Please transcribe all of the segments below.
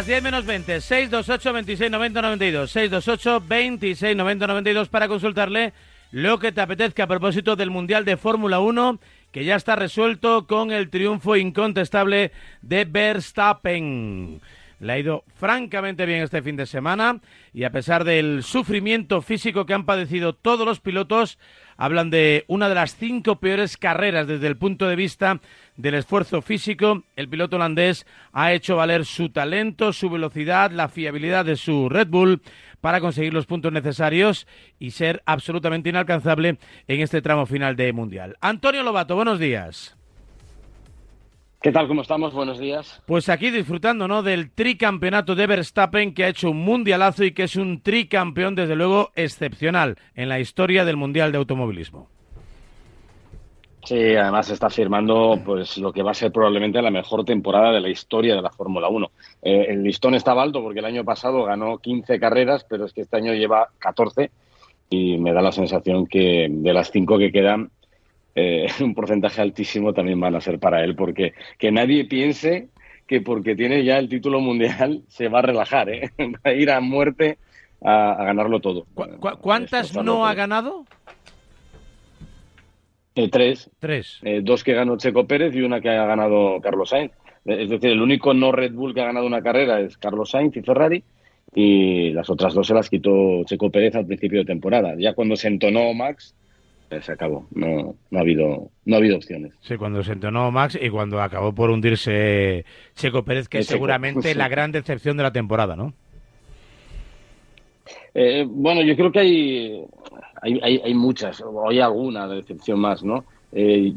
Las 10 menos 20, 628 26 90 92, 628 26 90 92 para consultarle lo que te apetezca a propósito del Mundial de Fórmula 1 que ya está resuelto con el triunfo incontestable de Verstappen. Le ha ido francamente bien este fin de semana y a pesar del sufrimiento físico que han padecido todos los pilotos, hablan de una de las cinco peores carreras desde el punto de vista del esfuerzo físico. El piloto holandés ha hecho valer su talento, su velocidad, la fiabilidad de su Red Bull para conseguir los puntos necesarios y ser absolutamente inalcanzable en este tramo final de Mundial. Antonio Lobato, buenos días. ¿Qué tal? ¿Cómo estamos? Buenos días. Pues aquí disfrutando, ¿no? Del tricampeonato de Verstappen que ha hecho un mundialazo y que es un tricampeón, desde luego, excepcional en la historia del Mundial de Automovilismo. Sí, además está firmando pues lo que va a ser probablemente la mejor temporada de la historia de la Fórmula 1. Eh, el listón estaba alto porque el año pasado ganó 15 carreras, pero es que este año lleva 14 y me da la sensación que de las cinco que quedan eh, un porcentaje altísimo también van a ser para él, porque que nadie piense que porque tiene ya el título mundial se va a relajar, ¿eh? va a ir a muerte a, ganarlo todo. ¿Cuántas no ha ganado? Eh, tres. Tres. Eh, dos que ganó Checo Pérez y una que ha ganado Carlos Sainz. Es decir, el único no Red Bull que ha ganado una carrera es Carlos Sainz y Ferrari y las otras dos se las quitó Checo Pérez al principio de temporada. Ya cuando se entonó Max, se acabó. No, no, ha habido, no ha habido opciones. Sí, cuando se entonó Max y cuando acabó por hundirse Checo Pérez, que es seguramente la gran decepción de la temporada, ¿no? Eh, bueno, yo creo que hay, hay, hay, muchas, o hay alguna decepción más, ¿no? Eh,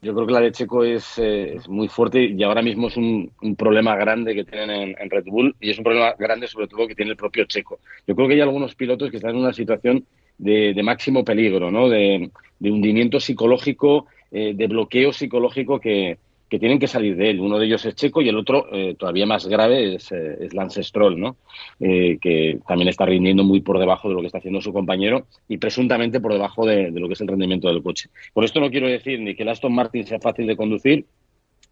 yo creo que la de Checo es, eh, es, muy fuerte y ahora mismo es un, un problema grande que tienen en, en, Red Bull y es un problema grande sobre todo que tiene el propio Checo. Yo creo que hay algunos pilotos que están en una situación de, máximo peligro, ¿no? de, hundimiento psicológico, eh, de bloqueo psicológico que, tienen que salir de él. Uno de ellos es Checo y el otro, eh, todavía más grave, es, eh, Lance Stroll, ¿no? que también está rindiendo muy por debajo de lo que está haciendo su compañero y presuntamente por debajo de, lo que es el rendimiento del coche. Por esto no quiero decir ni que el Aston Martin sea fácil de conducir,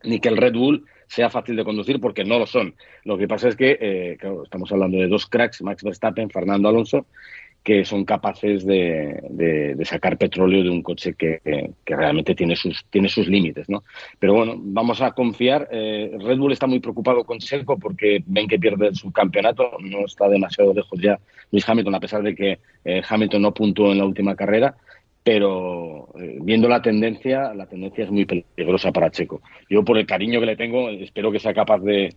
ni que el Red Bull sea fácil de conducir, porque no lo son. Lo que pasa es que, estamos hablando de dos cracks, Max Verstappen, Fernando Alonso, que son capaces de, sacar petróleo de un coche que, realmente tiene sus, tiene sus límites. ¿no? Pero bueno, vamos a confiar. Eh, Red Bull está muy preocupado con Checo porque ven que pierde su campeonato. No está demasiado lejos ya Luis Hamilton, a pesar de que eh, Hamilton no puntuó en la última carrera. Pero eh, viendo la tendencia, la tendencia es muy peligrosa para Checo. Yo, por el cariño que le tengo, espero que sea capaz de,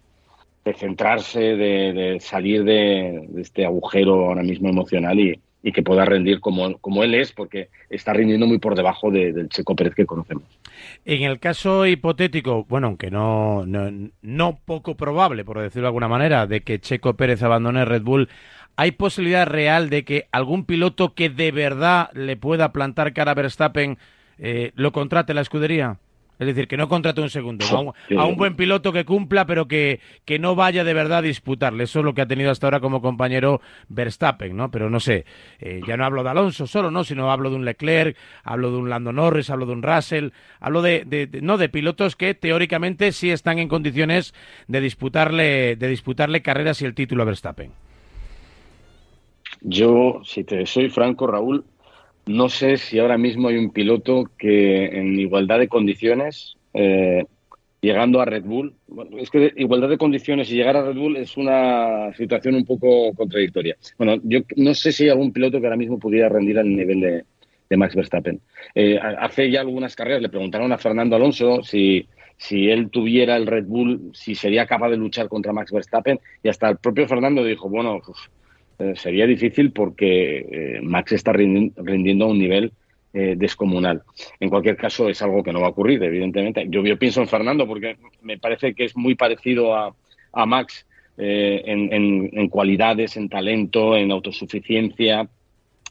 de centrarse, de, salir de, este agujero ahora mismo emocional y, que pueda rendir como, como, él es, porque está rindiendo muy por debajo del Checo Pérez que conocemos. En el caso hipotético, bueno, aunque no, no, poco probable, por decirlo de alguna manera, de que Checo Pérez abandone Red Bull, ¿hay posibilidad real de que algún piloto que de verdad le pueda plantar cara a Verstappen eh, lo contrate la escudería? Es decir, que no contrate un segundo, a, un, buen piloto que cumpla, pero que, que no vaya de verdad a disputarle. Eso es lo que ha tenido hasta ahora como compañero Verstappen, ¿no? Pero no sé, eh, ya no hablo de Alonso solo, ¿no? Sino hablo de un Leclerc, hablo de un Lando Norris, hablo de un Russell, hablo de, no de pilotos que teóricamente sí están en condiciones de disputarle, de disputarle carreras y el título a Verstappen. Yo, si te soy franco, Raúl, no sé si ahora mismo hay un piloto que en igualdad de condiciones, eh, llegando a Red Bull, es que igualdad de condiciones y llegar a Red Bull es una situación un poco contradictoria. Bueno, yo no sé si hay algún piloto que ahora mismo pudiera rendir al nivel de, Max Verstappen. Eh, hace ya algunas carreras le preguntaron a Fernando Alonso si, si él tuviera el Red Bull, si sería capaz de luchar contra Max Verstappen, y hasta el propio Fernando dijo, bueno, pues, eh, sería difícil porque eh, Max está rindiendo, a un nivel eh, descomunal. En cualquier caso, es algo que no va a ocurrir, evidentemente. Yo, pienso en Fernando porque me parece que es muy parecido a, Max en, cualidades, en talento, en autosuficiencia,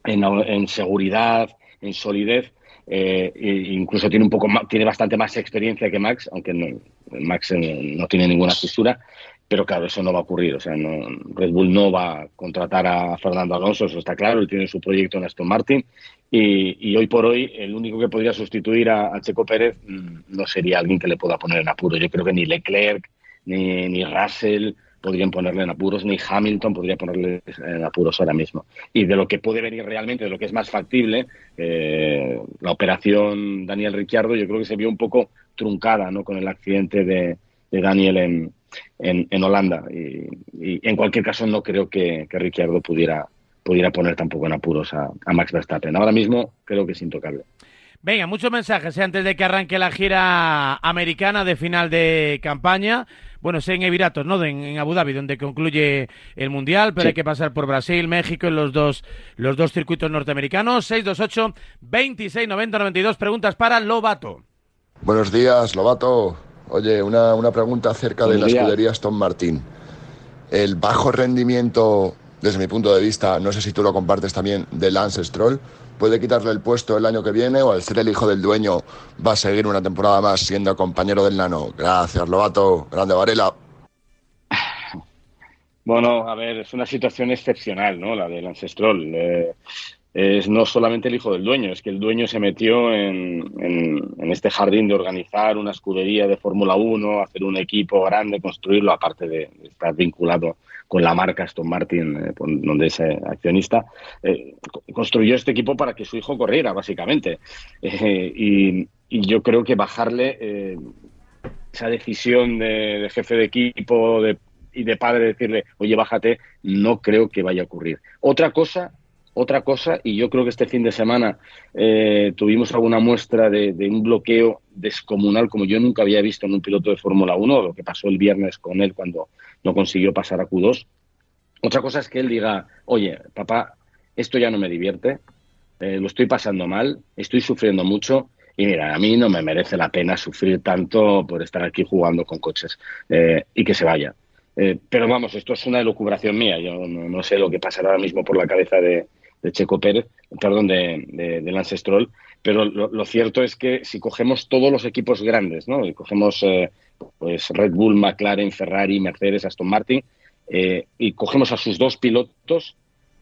en, seguridad, en solidez. e incluso tiene un poco tiene bastante más experiencia que Max, aunque Max no tiene ninguna fisura, pero claro, eso no va a ocurrir. O sea, no, Red Bull no va a contratar a Fernando Alonso, eso está claro. Él tiene su proyecto en Aston Martin. Y, hoy por hoy, el único que podría sustituir a, Checo Pérez mm, no sería alguien que le pueda poner en apuro. Yo creo que ni Leclerc, ni, ni Russell, podrían ponerle en apuros, ni Hamilton podría ponerle en apuros ahora mismo. Y de lo que puede venir realmente, de lo que es más factible, eh, la operación Daniel Ricciardo yo creo que se vio un poco truncada ¿no? con el accidente de, Daniel en, en, Holanda. Y, en cualquier caso no creo que, que Ricciardo pudiera, pudiera poner tampoco en apuros a, a Max Verstappen. Ahora mismo creo que es intocable. Venga, muchos mensajes ¿eh? antes de que arranque la gira americana de final de campaña. Bueno, es en Emiratos, ¿no? En, Abu Dhabi, donde concluye el Mundial, pero hay que pasar por Brasil, México, en los dos, los dos circuitos norteamericanos. 628 26 90 92. Preguntas para Lobato. Buenos días, Lobato. Oye, una, una pregunta acerca de la escudería Aston Martin. El bajo rendimiento, desde mi punto de vista, no sé si tú lo compartes también, de Lance Stroll puede quitarle el puesto el año que viene o al ser el hijo del dueño va a seguir una temporada más siendo compañero del Nano. Gracias, Lobato. Grande Varela. Bueno, a ver, es una situación excepcional, ¿no? La del ancestral. Eh, es no solamente el hijo del dueño, es que el dueño se metió en, en, este jardín de organizar una escudería de Fórmula 1, hacer un equipo grande, construirlo, aparte de estar vinculado con la marca Aston Martin, eh, donde es eh, accionista, eh, construyó este equipo para que su hijo corriera, básicamente. Y, yo creo que bajarle esa decisión de, jefe de equipo y de padre, decirle, oye, bájate, no creo que vaya a ocurrir. Otra cosa otra cosa, y yo creo que este fin de semana tuvimos alguna muestra de, un bloqueo descomunal como yo nunca había visto en un piloto de Fórmula 1, lo que pasó el viernes con él cuando no consiguió pasar a Q2. Otra cosa es que él diga, oye, papá, esto ya no me divierte, eh, lo estoy pasando mal, estoy sufriendo mucho y mira, a mí no me merece la pena sufrir tanto por estar aquí jugando con coches eh, y que se vaya. Eh, pero vamos, esto es una elucubración mía, yo no, sé lo que pasará ahora mismo por la cabeza de, Checo Pérez, perdón, de, de, Lance pero lo, cierto es que si cogemos todos los equipos grandes, ¿no? Y cogemos pues Red Bull, McLaren, Ferrari, Mercedes, Aston Martin, eh, y cogemos a sus dos pilotos,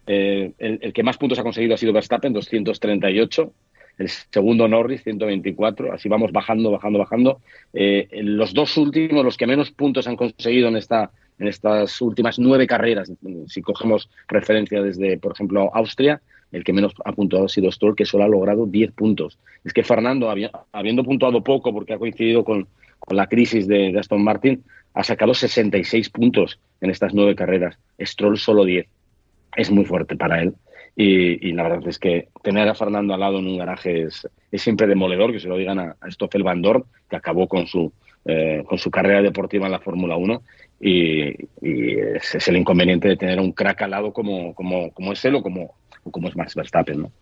eh, el, que más puntos ha conseguido ha sido Verstappen, 238, el segundo Norris, 124, así vamos bajando, bajando, bajando. Eh, los dos últimos, los que menos puntos han conseguido en esta en estas últimas nueve carreras, si cogemos referencia desde, por ejemplo, Austria, el que menos ha puntuado ha sido Stroll, que solo ha logrado 10 puntos. Es que Fernando, habiendo puntuado poco porque ha coincidido con, con la crisis de, Aston Martin, ha sacado 66 puntos en estas nueve carreras. Stroll solo 10. Es muy fuerte para él. Y, la verdad es que tener a Fernando al lado en un garaje es, siempre demoledor, que se lo digan a, Stoffel Van Dorn, que acabó con su, eh, con su carrera deportiva en la Fórmula 1. Y, es, el inconveniente de tener un crack al lado como, como, como es él o como, como es Max Verstappen. ¿no?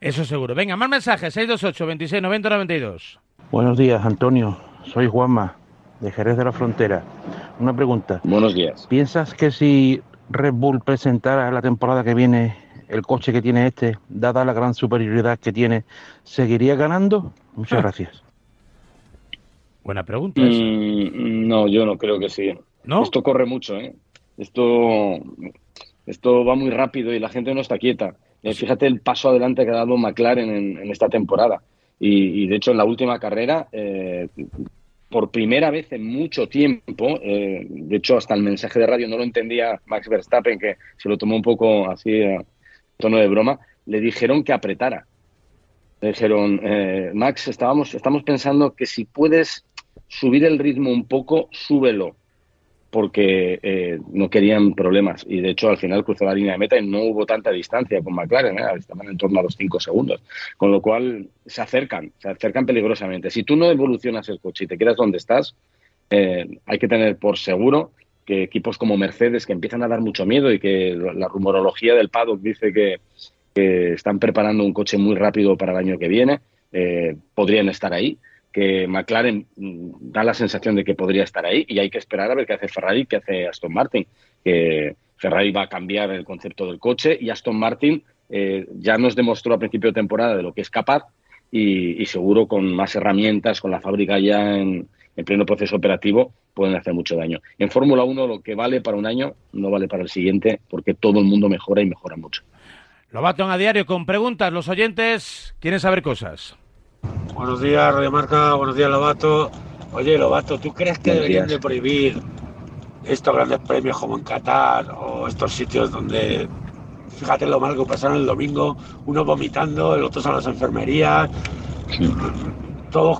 Eso seguro. Venga, más mensajes. 628 26 90 92. Buenos días, Antonio. Soy Juanma, de Jerez de la Frontera. Una pregunta. Buenos días. ¿Piensas que si Red Bull presentara la temporada que viene el coche que tiene este, dada la gran superioridad que tiene, seguiría ganando? Muchas ah. gracias. Buena pregunta. Mm, no, yo no creo que sí. ¿No? Esto corre mucho, ¿eh? Esto, esto va muy rápido y la gente no está quieta. Eh, fíjate el paso adelante que ha dado McLaren en, esta temporada. Y, de hecho, en la última carrera, eh, por primera vez en mucho tiempo, eh, de hecho hasta el mensaje de radio no lo entendía Max Verstappen, que se lo tomó un poco así a tono de broma, le dijeron que apretara. Le dijeron, eh, Max, estábamos, estamos pensando que si puedes subir el ritmo un poco, súbelo porque eh, no querían problemas. Y de hecho, al final cruzó la línea de meta y no hubo tanta distancia con McLaren, ¿eh? estaban en torno a los 5 segundos. Con lo cual, se acercan, se acercan peligrosamente. Si tú no evolucionas el coche y te quedas donde estás, eh, hay que tener por seguro que equipos como Mercedes, que empiezan a dar mucho miedo y que la rumorología del paddock dice que, que están preparando un coche muy rápido para el año que viene, podrían estar ahí que McLaren mm, da la sensación de que podría estar ahí y hay que esperar a ver qué hace Ferrari, qué hace Aston Martin, que Ferrari va a cambiar el concepto del coche y Aston Martin eh, ya nos demostró a principio de temporada de lo que es capaz y, seguro con más herramientas, con la fábrica ya en, pleno proceso operativo, pueden hacer mucho daño. En Fórmula 1 lo que vale para un año no vale para el siguiente porque todo el mundo mejora y mejora mucho. Lo baton a diario con preguntas. Los oyentes quieren saber cosas. Buenos días, Radio Marca. Buenos días, Lobato. Oye, Lobato, ¿tú crees que deberían de prohibir estos grandes premios como en Qatar o estos sitios donde, fíjate lo mal que pasaron el domingo, uno vomitando, el otro a las enfermerías, todos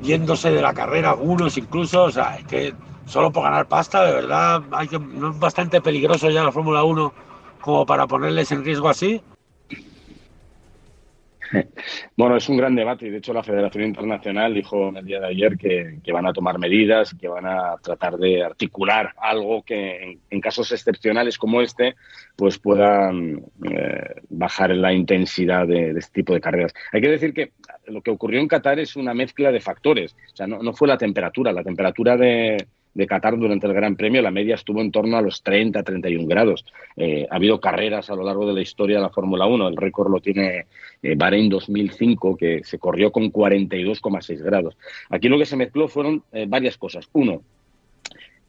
yéndose de la carrera, algunos incluso, o sea, es que solo por ganar pasta, de verdad, hay que, no es bastante peligroso ya la Fórmula 1 como para ponerles en riesgo así. Bueno, es un gran debate y de hecho la Federación Internacional dijo en el día de ayer que, van a tomar medidas que van a tratar de articular algo que en, casos excepcionales como este pues puedan eh, bajar la intensidad de, este tipo de carreras. Hay que decir que lo que ocurrió en Qatar es una mezcla de factores. O sea, no fue la temperatura. La temperatura de, de Qatar durante el Gran Premio, la media estuvo en torno a los 30, 31 grados. Eh, ha habido carreras a lo largo de la historia de la Fórmula 1. El récord lo tiene eh, Bahrein 2005, que se corrió con 42,6 grados. Aquí lo que se mezcló fueron eh, varias cosas. Uno,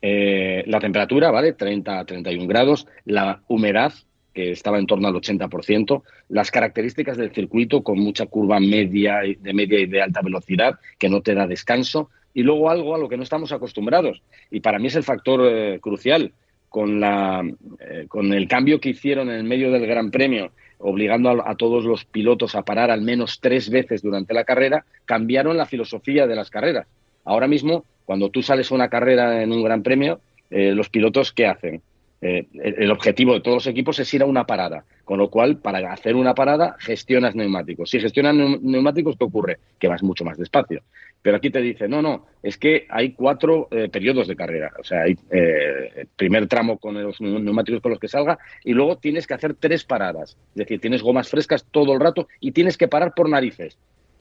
la temperatura, ¿vale? 30 a 31 grados. La humedad, que estaba en torno al 80%, las características del circuito con mucha curva media, de media y de alta velocidad, que no te da descanso, y luego algo a lo que no estamos acostumbrados. Y para mí es el factor eh, crucial. Con, la, eh, con el cambio que hicieron en el medio del Gran Premio, obligando a, todos los pilotos a parar al menos tres veces durante la carrera, cambiaron la filosofía de las carreras. Ahora mismo, cuando tú sales a una carrera en un Gran Premio, eh, los pilotos, ¿qué hacen? El objetivo de todos los equipos es ir a una parada, con lo cual, para hacer una parada, gestionas neumáticos. Si gestionas neumáticos, ¿qué ocurre? Que vas mucho más despacio. Pero aquí te dice, no, no, es que hay cuatro eh, periodos de carrera. O sea, hay eh, primer tramo con los neumáticos con los que salga y luego tienes que hacer tres paradas. Es decir, tienes gomas frescas todo el rato y tienes que parar por narices.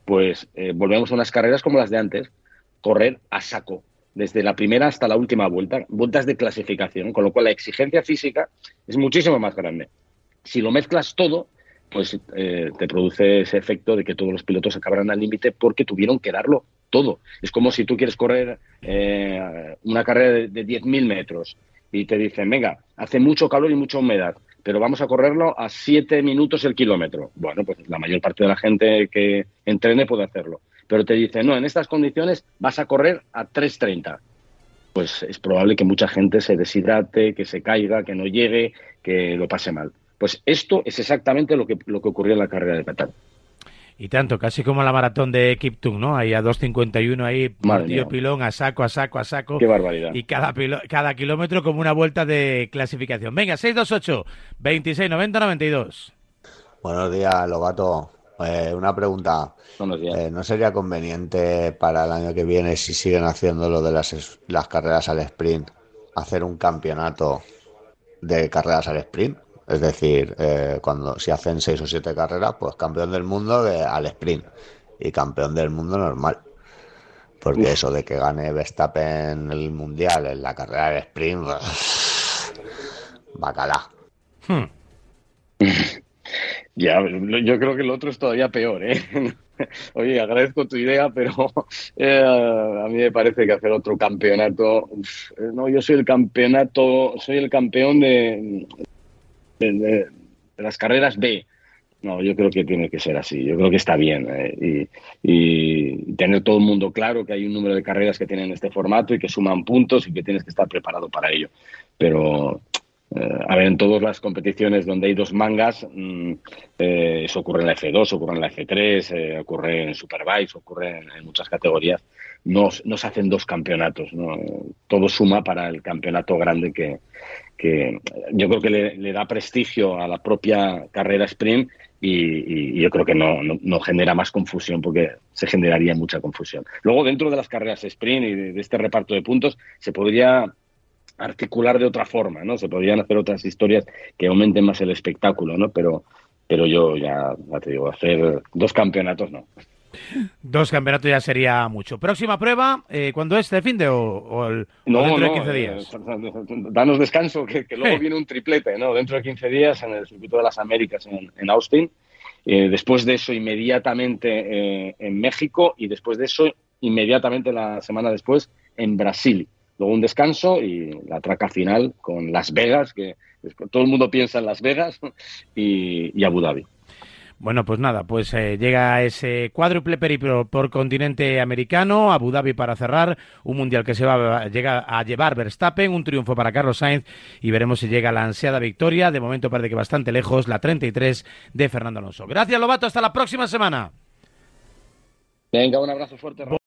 Pues eh, volvemos a unas carreras como las de antes, correr a saco, desde la primera hasta la última vuelta, vueltas de clasificación, con lo cual la exigencia física es muchísimo más grande. Si lo mezclas todo, pues te produce ese efecto de que todos los pilotos acabarán al límite porque tuvieron que darlo todo. Es como si tú quieres correr eh, una carrera de, de 10.000 metros y te dicen, venga, hace mucho calor y mucha humedad, pero vamos a correrlo a 7 minutos el kilómetro. Bueno, pues la mayor parte de la gente que entrene puede hacerlo. Pero te dicen, no, en estas condiciones vas a correr a 3.30. Pues es probable que mucha gente se deshidrate, que se caiga, que no llegue, que lo pase mal. Pues esto es exactamente lo que, lo que ocurrió en la carrera de Qatar. Y tanto, casi como la maratón de Kiptung, ¿no? Ahí a 2.51, ahí, tío pilón, a saco, a saco, a saco. Qué barbaridad. Y cada, cada kilómetro como una vuelta de clasificación. Venga, 628, 26, 90, 92. Buenos días, Lobato. Eh, una pregunta. Buenos días. Eh, ¿No sería conveniente para el año que viene, si siguen haciendo lo de las, las carreras al sprint, hacer un campeonato de carreras al sprint? Es decir, eh, cuando si hacen seis o siete carreras, pues campeón del mundo de, al sprint y campeón del mundo normal. Porque eso de que gane Verstappen el mundial en la carrera del sprint, pues, bacala. Hmm. Ya, yo creo que el otro es todavía peor, ¿eh? Oye, agradezco tu idea, pero eh, a mí me parece que hacer otro campeonato. no, yo soy el campeonato, soy el campeón de, las carreras B. No, yo creo que tiene que ser así. Yo creo que está bien. Eh, y, tener todo el mundo claro que hay un número de carreras que tienen este formato y que suman puntos y que tienes que estar preparado para ello. Pero, eh, a ver, en todas las competiciones donde hay dos mangas, mm, eh, eso ocurre en la F2, ocurre en la F3, ocurre en Superbike, ocurre en, muchas categorías. No, se hacen dos campeonatos. Todo suma para el campeonato grande que, yo creo que le, da prestigio a la propia carrera sprint y, yo creo que no, genera más confusión porque se generaría mucha confusión. Luego, dentro de las carreras sprint y de, este reparto de puntos, se podría articular de otra forma, ¿no? Se podrían hacer otras historias que aumenten más el espectáculo, ¿no? Pero, pero yo ya, ya te digo, hacer dos campeonatos no. Dos campeonatos ya sería mucho. Próxima prueba, eh, ¿cuándo es? ¿Este fin de o, dentro de 15 días? Eh, danos descanso, que, luego viene un triplete, ¿no? Dentro de 15 días en el Circuito de las Américas en, Austin. Eh, después de eso, inmediatamente en México y después de eso, inmediatamente la semana después en Brasil. Luego un descanso y la traca final con Las Vegas, que todo el mundo piensa en Las Vegas, y Abu Dhabi. Bueno, pues nada, pues eh, llega ese cuádruple periplo por continente americano, Abu Dhabi para cerrar, un mundial que se va llega a llevar Verstappen, un triunfo para Carlos Sainz y veremos si llega la ansiada victoria, de momento parece que bastante lejos, la 33 de Fernando Alonso. Gracias Lobato, hasta la próxima semana. Venga, un abrazo fuerte.